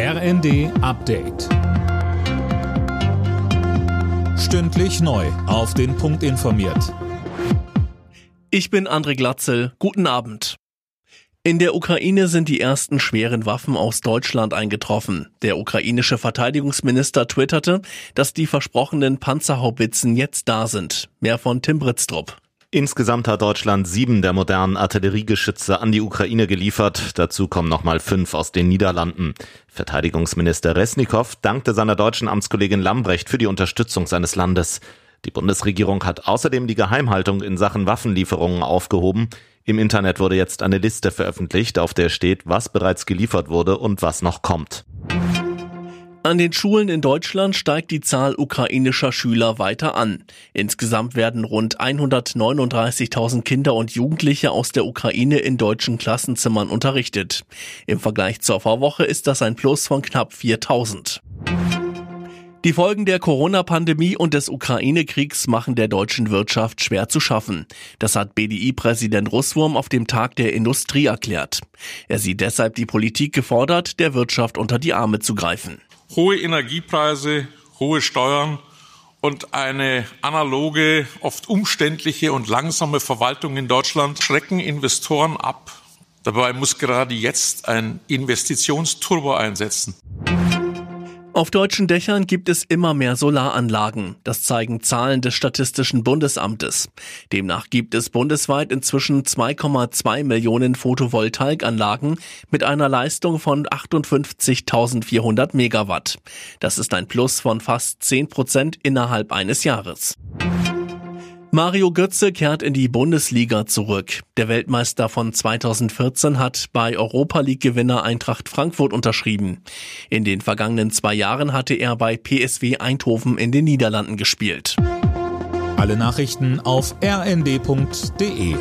RND Update. Stündlich neu. Auf den Punkt informiert. Ich bin André Glatzel. Guten Abend. In der Ukraine sind die ersten schweren Waffen aus Deutschland eingetroffen. Der ukrainische Verteidigungsminister twitterte, dass die versprochenen Panzerhaubitzen jetzt da sind. Mehr von Tim Britztrup. Insgesamt hat Deutschland sieben der modernen Artilleriegeschütze an die Ukraine geliefert. Dazu kommen nochmal fünf aus den Niederlanden. Verteidigungsminister Resnikow dankte seiner deutschen Amtskollegin Lambrecht für die Unterstützung seines Landes. Die Bundesregierung hat außerdem die Geheimhaltung in Sachen Waffenlieferungen aufgehoben. Im Internet wurde jetzt eine Liste veröffentlicht, auf der steht, was bereits geliefert wurde und was noch kommt. An den Schulen in Deutschland steigt die Zahl ukrainischer Schüler weiter an. Insgesamt werden rund 139.000 Kinder und Jugendliche aus der Ukraine in deutschen Klassenzimmern unterrichtet. Im Vergleich zur Vorwoche ist das ein Plus von knapp 4.000. Die Folgen der Corona-Pandemie und des Ukraine-Kriegs machen der deutschen Wirtschaft schwer zu schaffen. Das hat BDI-Präsident Russwurm auf dem Tag der Industrie erklärt. Er sieht deshalb die Politik gefordert, der Wirtschaft unter die Arme zu greifen. Hohe Energiepreise, hohe Steuern und eine analoge, oft umständliche und langsame Verwaltung in Deutschland schrecken Investoren ab. Dabei muss gerade jetzt ein Investitionsturbo einsetzen. Auf deutschen Dächern gibt es immer mehr Solaranlagen. Das zeigen Zahlen des Statistischen Bundesamtes. Demnach gibt es bundesweit inzwischen 2,2 Millionen Photovoltaikanlagen mit einer Leistung von 58.400 Megawatt. Das ist ein Plus von fast 10 Prozent innerhalb eines Jahres. Mario Götze kehrt in die Bundesliga zurück. Der Weltmeister von 2014 hat bei Europa League Gewinner Eintracht Frankfurt unterschrieben. In den vergangenen zwei Jahren hatte er bei PSW Eindhoven in den Niederlanden gespielt. Alle Nachrichten auf rnd.de